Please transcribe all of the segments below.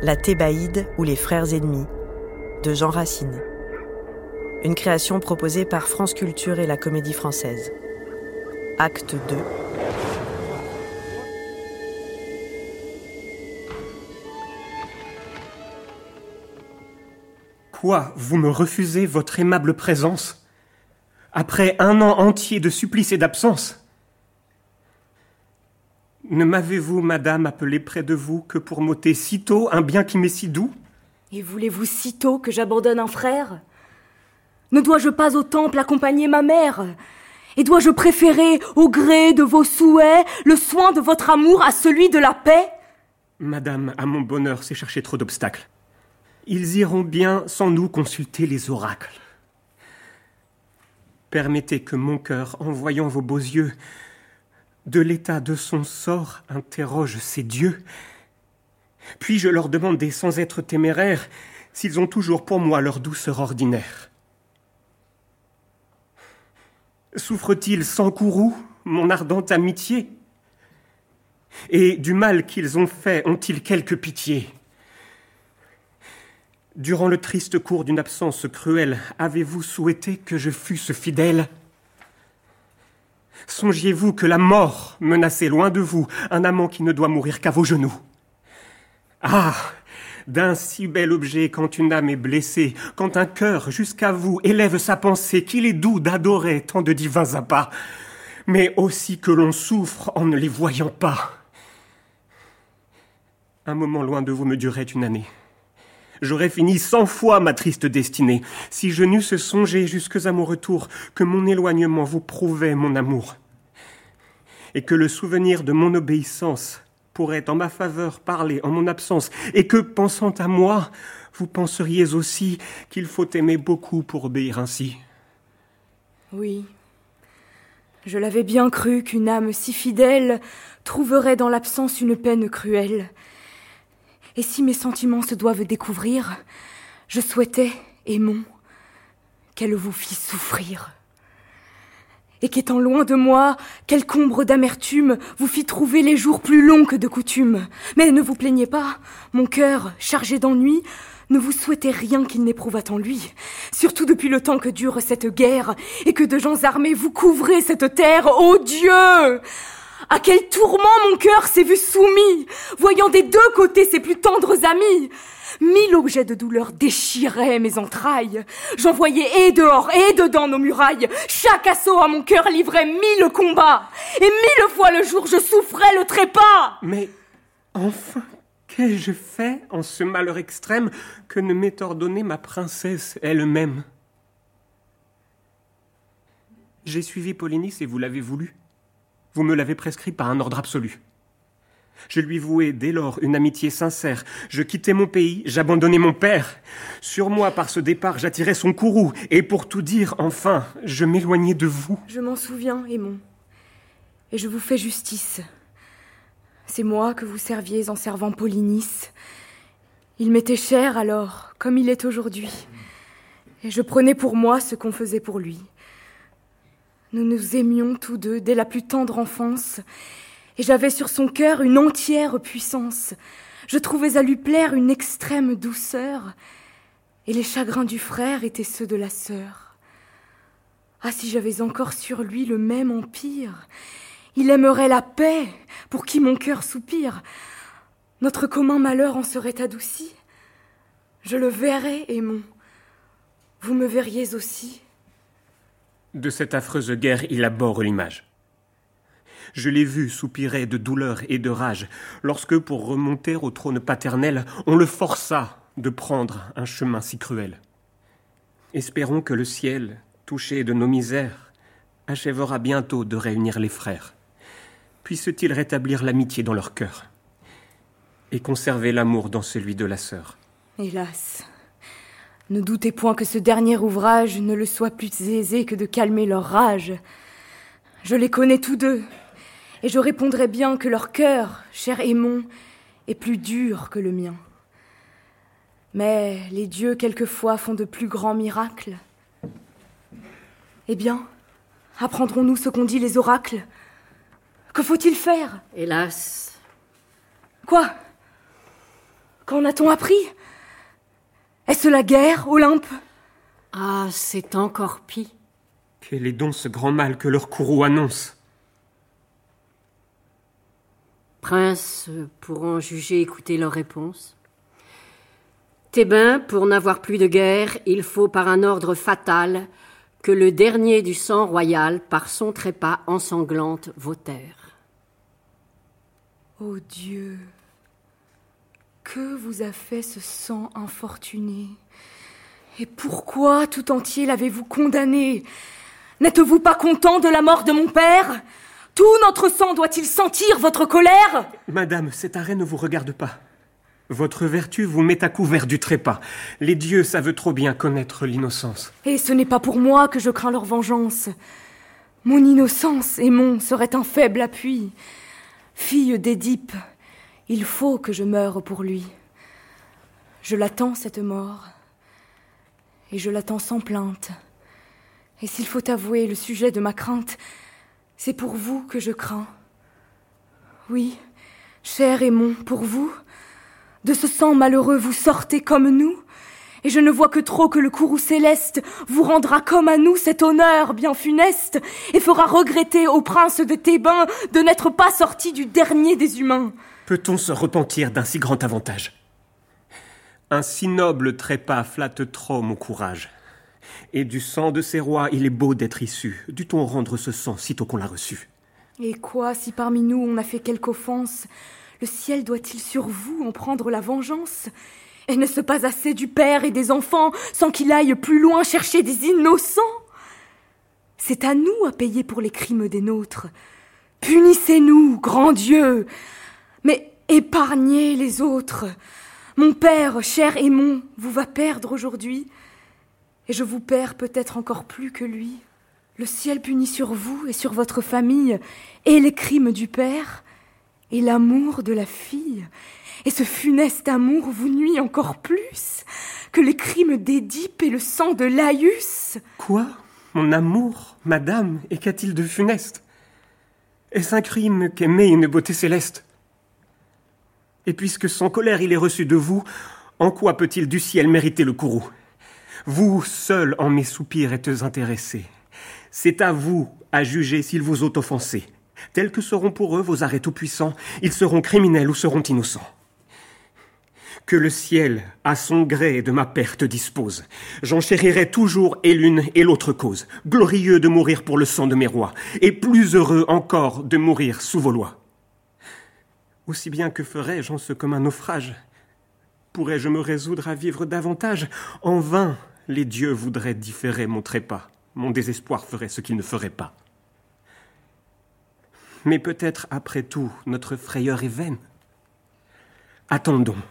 La Thébaïde ou les frères ennemis de Jean Racine. Une création proposée par France Culture et la Comédie Française. Acte 2. Quoi Vous me refusez votre aimable présence? Après un an entier de supplice et d'absence Ne m'avez-vous, madame, appelé près de vous que pour m'ôter sitôt un bien qui m'est si doux? Et voulez-vous sitôt que j'abandonne un frère? Ne dois-je pas au temple accompagner ma mère? Et dois-je préférer, au gré de vos souhaits, le soin de votre amour à celui de la paix? Madame, à mon bonheur, c'est chercher trop d'obstacles. Ils iront bien sans nous consulter les oracles. Permettez que mon cœur, en voyant vos beaux yeux, de l'état de son sort interroge ses dieux. Puis je leur demander, sans être téméraire, s'ils ont toujours pour moi leur douceur ordinaire. Souffre-t-il sans courroux mon ardente amitié? Et du mal qu'ils ont fait ont-ils quelque pitié? Durant le triste cours d'une absence cruelle, avez-vous souhaité que je fusse fidèle? Songiez-vous que la mort menaçait loin de vous un amant qui ne doit mourir qu'à vos genoux. Ah D'un si bel objet quand une âme est blessée, quand un cœur jusqu'à vous élève sa pensée, qu'il est doux d'adorer tant de divins appâts, mais aussi que l'on souffre en ne les voyant pas. Un moment loin de vous me durait une année j'aurais fini cent fois ma triste destinée, si je n'eusse songé jusque à mon retour que mon éloignement vous prouvait mon amour, et que le souvenir de mon obéissance pourrait en ma faveur parler en mon absence, et que, pensant à moi, vous penseriez aussi qu'il faut aimer beaucoup pour obéir ainsi. Oui, je l'avais bien cru qu'une âme si fidèle trouverait dans l'absence une peine cruelle, et si mes sentiments se doivent découvrir, je souhaitais, aimons, qu'elle vous fît souffrir. Et qu'étant loin de moi, quelque ombre d'amertume vous fit trouver les jours plus longs que de coutume. Mais ne vous plaignez pas, mon cœur, chargé d'ennui, ne vous souhaitait rien qu'il n'éprouvât en lui. Surtout depuis le temps que dure cette guerre, et que de gens armés vous couvrez cette terre, ô Dieu! À quel tourment mon cœur s'est vu soumis, voyant des deux côtés ses plus tendres amis. Mille objets de douleur déchiraient mes entrailles. J'en voyais et dehors et dedans nos murailles. Chaque assaut à mon cœur livrait mille combats. Et mille fois le jour je souffrais le trépas. Mais enfin, qu'ai-je fait en ce malheur extrême que ne m'ait ordonné ma princesse elle-même? J'ai suivi Polynice et vous l'avez voulu. Vous me l'avez prescrit par un ordre absolu. Je lui vouai dès lors une amitié sincère. Je quittai mon pays, j'abandonnai mon père. Sur moi, par ce départ, j'attirai son courroux. Et pour tout dire, enfin, je m'éloignai de vous. Je m'en souviens, Aimon. Et je vous fais justice. C'est moi que vous serviez en servant Polynice. Il m'était cher alors, comme il est aujourd'hui. Et je prenais pour moi ce qu'on faisait pour lui. Nous nous aimions tous deux dès la plus tendre enfance, et j'avais sur son cœur une entière puissance. Je trouvais à lui plaire une extrême douceur, et les chagrins du frère étaient ceux de la sœur. Ah, si j'avais encore sur lui le même empire, il aimerait la paix, pour qui mon cœur soupire. Notre commun malheur en serait adouci. Je le verrais, aimons. Vous me verriez aussi. De cette affreuse guerre, il aborde l'image. Je l'ai vu soupirer de douleur et de rage lorsque, pour remonter au trône paternel, on le força de prendre un chemin si cruel. Espérons que le ciel, touché de nos misères, achèvera bientôt de réunir les frères. Puisse-t-il rétablir l'amitié dans leur cœur et conserver l'amour dans celui de la sœur? Hélas, ne doutez point que ce dernier ouvrage ne le soit plus aisé que de calmer leur rage. Je les connais tous deux, et je répondrai bien que leur cœur, cher Aimon, est plus dur que le mien. Mais les dieux quelquefois font de plus grands miracles. Eh bien, apprendrons-nous ce qu'ont dit les oracles? Que faut-il faire? Hélas. Quoi? Qu'en a-t-on appris? Est-ce la guerre, Olympe? Ah, c'est encore pis. Quel est donc ce grand mal que leur courroux annonce? Prince, pour en juger, écouter leur réponse. Thébain, pour n'avoir plus de guerre, il faut par un ordre fatal que le dernier du sang royal, par son trépas ensanglante, votèrent. Ô Dieu, que vous a fait ce sang infortuné Et pourquoi tout entier l'avez-vous condamné N'êtes-vous pas content de la mort de mon père Tout notre sang doit-il sentir votre colère Madame, cet arrêt ne vous regarde pas. Votre vertu vous met à couvert du trépas. Les dieux savent trop bien connaître l'innocence. Et ce n'est pas pour moi que je crains leur vengeance. Mon innocence, mon serait un faible appui. Fille d'Édipe, il faut que je meure pour lui. Je l'attends, cette mort. Et je l'attends sans plainte. Et s'il faut avouer le sujet de ma crainte, c'est pour vous que je crains. Oui, cher Aimon, pour vous, de ce sang malheureux vous sortez comme nous, et je ne vois que trop que le courroux céleste vous rendra comme à nous cet honneur bien funeste, et fera regretter au prince de Thébain de n'être pas sorti du dernier des humains. Peut-on se repentir d'un si grand avantage? Un si noble trépas flatte trop mon courage. Et du sang de ces rois il est beau d'être issu. Dut-on rendre ce sang sitôt qu'on l'a reçu? Et quoi si parmi nous on a fait quelque offense le ciel doit-il sur vous en prendre la vengeance? Et n'est-ce pas assez du père et des enfants sans qu'il aille plus loin chercher des innocents? C'est à nous à payer pour les crimes des nôtres. Punissez-nous, grand Dieu, mais épargnez les autres. Mon père, cher Aimon, vous va perdre aujourd'hui, et je vous perds peut-être encore plus que lui. Le ciel punit sur vous et sur votre famille et les crimes du père, et l'amour de la fille. Et ce funeste amour vous nuit encore plus que les crimes d'Édipe et le sang de Laïus. Quoi? Mon amour, madame, et qu'a-t-il de funeste? Est-ce un crime qu'aimer une beauté céleste? Et puisque sans colère il est reçu de vous, en quoi peut-il du ciel mériter le courroux? Vous seul en mes soupirs êtes intéressé. C'est à vous à juger s'il vous ont offensé. Tels que seront pour eux vos arrêts tout-puissants, ils seront criminels ou seront innocents. Que le ciel, à son gré, de ma perte dispose. J'en chérirai toujours et l'une et l'autre cause. Glorieux de mourir pour le sang de mes rois, et plus heureux encore de mourir sous vos lois. Aussi bien que ferais-je en ce commun naufrage? Pourrais-je me résoudre à vivre davantage? En vain, les dieux voudraient différer mon trépas. Mon désespoir ferait ce qu'il ne ferait pas. Mais peut-être, après tout, notre frayeur est vaine. Attendons.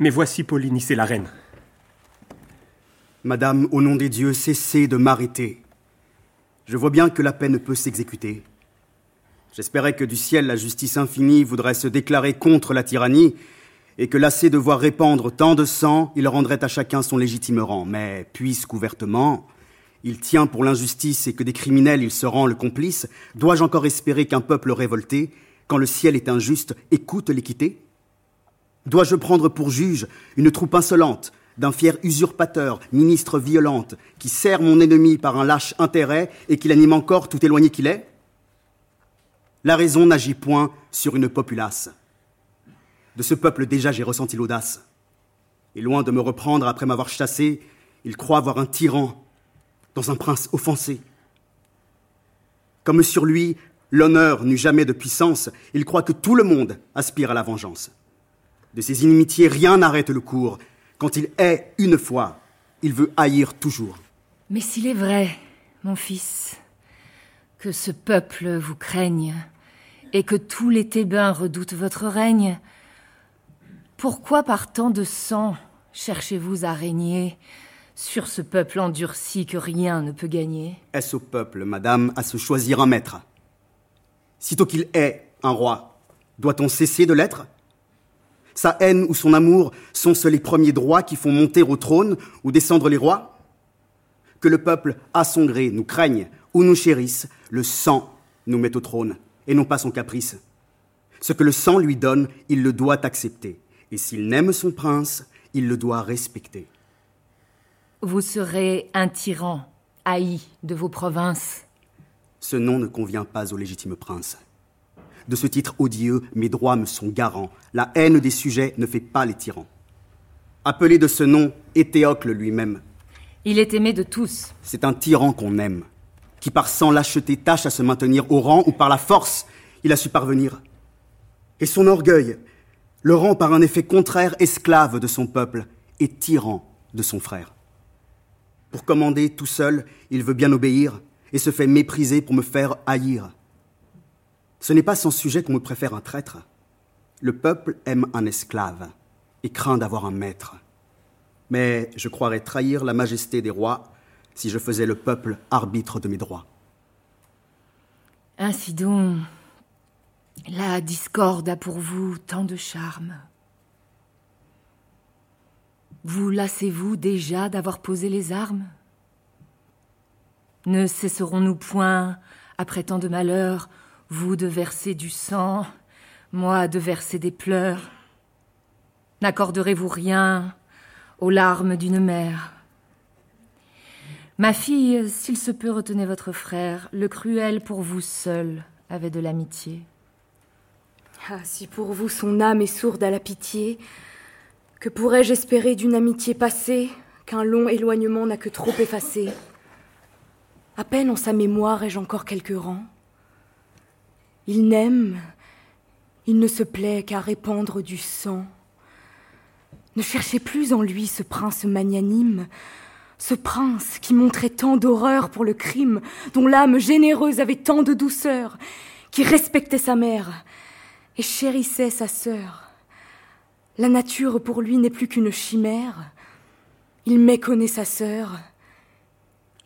Mais voici Polynice et la reine. Madame, au nom des dieux, cessez de m'arrêter. Je vois bien que la peine peut s'exécuter. J'espérais que du ciel la justice infinie voudrait se déclarer contre la tyrannie, et que lassé de voir répandre tant de sang, il rendrait à chacun son légitime rang. Mais puisqu'ouvertement, il tient pour l'injustice et que des criminels il se rend le complice, dois-je encore espérer qu'un peuple révolté, quand le ciel est injuste, écoute l'équité? Dois-je prendre pour juge une troupe insolente, d'un fier usurpateur, ministre violente, qui sert mon ennemi par un lâche intérêt et qui l'anime encore tout éloigné qu'il est? La raison n'agit point sur une populace. De ce peuple déjà j'ai ressenti l'audace. Et loin de me reprendre après m'avoir chassé, il croit voir un tyran dans un prince offensé. Comme sur lui, l'honneur n'eut jamais de puissance, il croit que tout le monde aspire à la vengeance. De ses inimitiés, rien n'arrête le cours. Quand il hait une fois, il veut haïr toujours. Mais s'il est vrai, mon fils, que ce peuple vous craigne, et que tous les Thébains redoutent votre règne, pourquoi par tant de sang cherchez-vous à régner sur ce peuple endurci que rien ne peut gagner? Est-ce au peuple, madame, à se choisir un maître? Sitôt qu'il est un roi, doit-on cesser de l'être? Sa haine ou son amour sont-ce les premiers droits qui font monter au trône ou descendre les rois? Que le peuple, à son gré, nous craigne ou nous chérisse, le sang nous met au trône, et non pas son caprice. Ce que le sang lui donne, il le doit accepter, Et s'il n'aime son prince, il le doit respecter. Vous serez un tyran, haï de vos provinces. Ce nom ne convient pas au légitime prince. De ce titre odieux, mes droits me sont garants. La haine des sujets ne fait pas les tyrans. Appelé de ce nom, Éthéocle lui-même. Il est aimé de tous. C'est un tyran qu'on aime, qui par sans lâcheté tâche à se maintenir au rang ou par la force, il a su parvenir. Et son orgueil le rend par un effet contraire esclave de son peuple et tyran de son frère. Pour commander tout seul, il veut bien obéir et se fait mépriser pour me faire haïr. Ce n'est pas sans sujet qu'on me préfère un traître. Le peuple aime un esclave et craint d'avoir un maître. Mais je croirais trahir la majesté des rois si je faisais le peuple arbitre de mes droits. Ainsi donc, la discorde a pour vous tant de charme. Vous lassez-vous déjà d'avoir posé les armes? Ne cesserons-nous point, après tant de malheurs, vous de verser du sang, moi de verser des pleurs? N'accorderez-vous rien aux larmes d'une mère? Ma fille, s'il se peut, retenez votre frère, le cruel pour vous seul avait de l'amitié. Ah, si pour vous son âme est sourde à la pitié, que pourrais-je espérer d'une amitié passée qu'un long éloignement n'a que trop effacé? À peine en sa mémoire ai-je encore quelques rangs. Il n'aime, il ne se plaît qu'à répandre du sang. Ne cherchez plus en lui ce prince magnanime, ce prince qui montrait tant d'horreur pour le crime, dont l'âme généreuse avait tant de douceur, qui respectait sa mère et chérissait sa sœur. La nature pour lui n'est plus qu'une chimère. Il méconnaît sa sœur.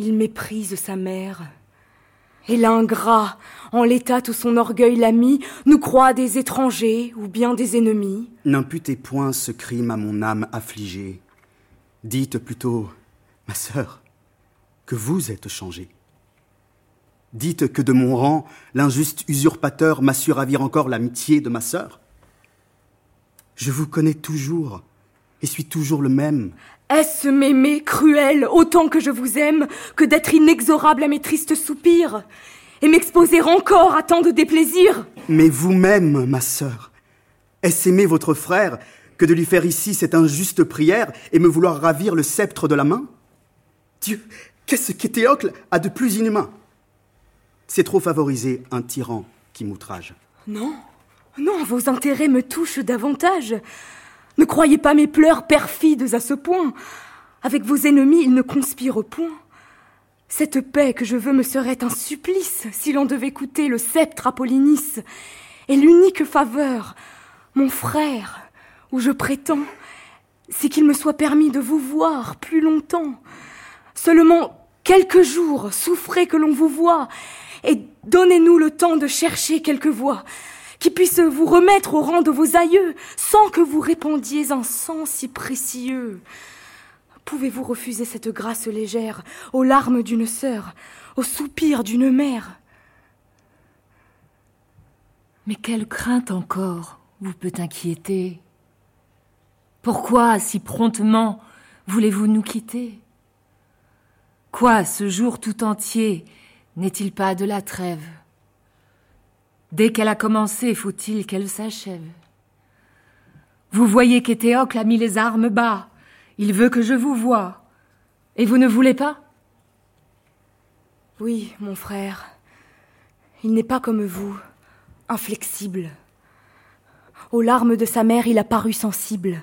Il méprise sa mère. Et l'ingrat, en l'état où son orgueil l'a mis, nous croit des étrangers ou bien des ennemis. N'imputez point ce crime à mon âme affligée. Dites plutôt, ma sœur, que vous êtes changée. Dites que de mon rang, l'injuste usurpateur m'a su ravir encore l'amitié de ma sœur. Je vous connais toujours et suis toujours le même. Est-ce m'aimer cruel autant que je vous aime que d'être inexorable à mes tristes soupirs et m'exposer encore à tant de déplaisirs? Mais vous-même, ma sœur, est-ce aimer votre frère que de lui faire ici cette injuste prière et me vouloir ravir le sceptre de la main? Dieu, qu'est-ce qu'Éthéocle a de plus inhumain? C'est trop favoriser un tyran qui m'outrage. Non, non, vos intérêts me touchent davantage. Ne croyez pas mes pleurs perfides à ce point. Avec vos ennemis, ils ne conspirent point. Cette paix que je veux me serait un supplice si l'on devait coûter le sceptre Apollinis. Et l'unique faveur, mon frère, où je prétends, c'est qu'il me soit permis de vous voir plus longtemps. Seulement quelques jours, souffrez que l'on vous voie, et donnez-nous le temps de chercher quelques voix qui puisse vous remettre au rang de vos aïeux, sans que vous répandiez un sang si précieux. Pouvez-vous refuser cette grâce légère aux larmes d'une sœur, aux soupirs d'une mère? Mais quelle crainte encore vous peut inquiéter? Pourquoi si promptement voulez-vous nous quitter? Quoi, ce jour tout entier, n'est-il pas de la trêve? Dès qu'elle a commencé, faut-il qu'elle s'achève? Vous voyez qu'Éthéocle a mis les armes bas. Il veut que je vous voie. Et vous ne voulez pas? Oui, mon frère. Il n'est pas comme vous, inflexible. Aux larmes de sa mère, il a paru sensible.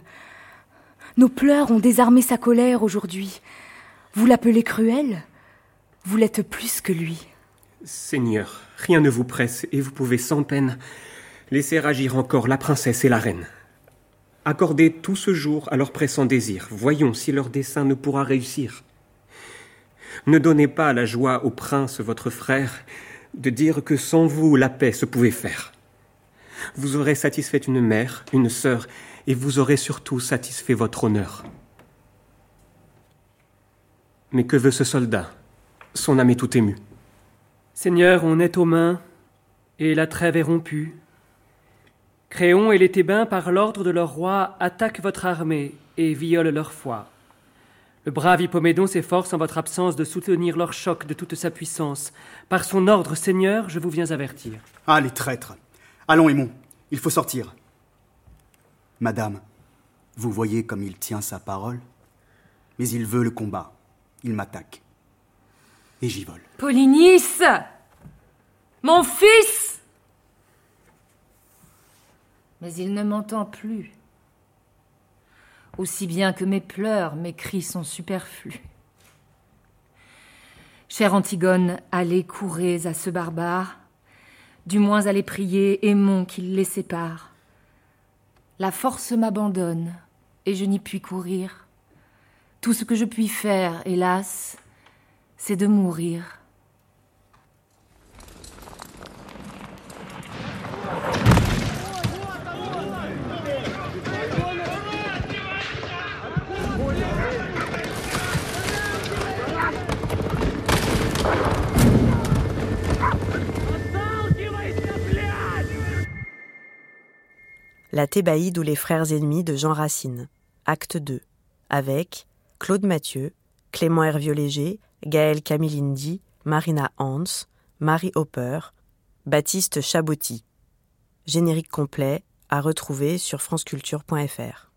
Nos pleurs ont désarmé sa colère aujourd'hui. Vous l'appelez cruel? Vous l'êtes plus que lui. Seigneur, rien ne vous presse et vous pouvez sans peine laisser agir encore la princesse et la reine. Accordez tout ce jour à leur pressant désir. Voyons si leur dessein ne pourra réussir. Ne donnez pas la joie au prince, votre frère, de dire que sans vous la paix se pouvait faire. Vous aurez satisfait une mère, une sœur, et vous aurez surtout satisfait votre honneur. Mais que veut ce soldat? Son âme est tout émue. Seigneur, on est aux mains, et la trêve est rompue. Créon et les Thébains, par l'ordre de leur roi, attaquent votre armée et violent leur foi. Le brave Hippomédon s'efforce en votre absence de soutenir leur choc de toute sa puissance. Par son ordre, Seigneur, je vous viens avertir. Ah, les traîtres Allons, Aimon, il faut sortir. Madame, vous voyez comme il tient sa parole? Mais il veut le combat. Il m'attaque. Et j'y vole. Polynice Mon fils Mais il ne m'entend plus. Aussi bien que mes pleurs, mes cris sont superflus. Chère Antigone, allez, courez à ce barbare, du moins allez prier, aimons qu'il les sépare. La force m'abandonne, et je n'y puis courir. Tout ce que je puis faire, hélas, c'est de mourir. La Thébaïde ou les frères ennemis de Jean Racine, acte 2, avec Claude Mathieu, Clément Hervieux-Léger, Gaël Camilindi, Marina Hans, Marie Hopper, Baptiste Chabotti. Générique complet à retrouver sur franceculture.fr.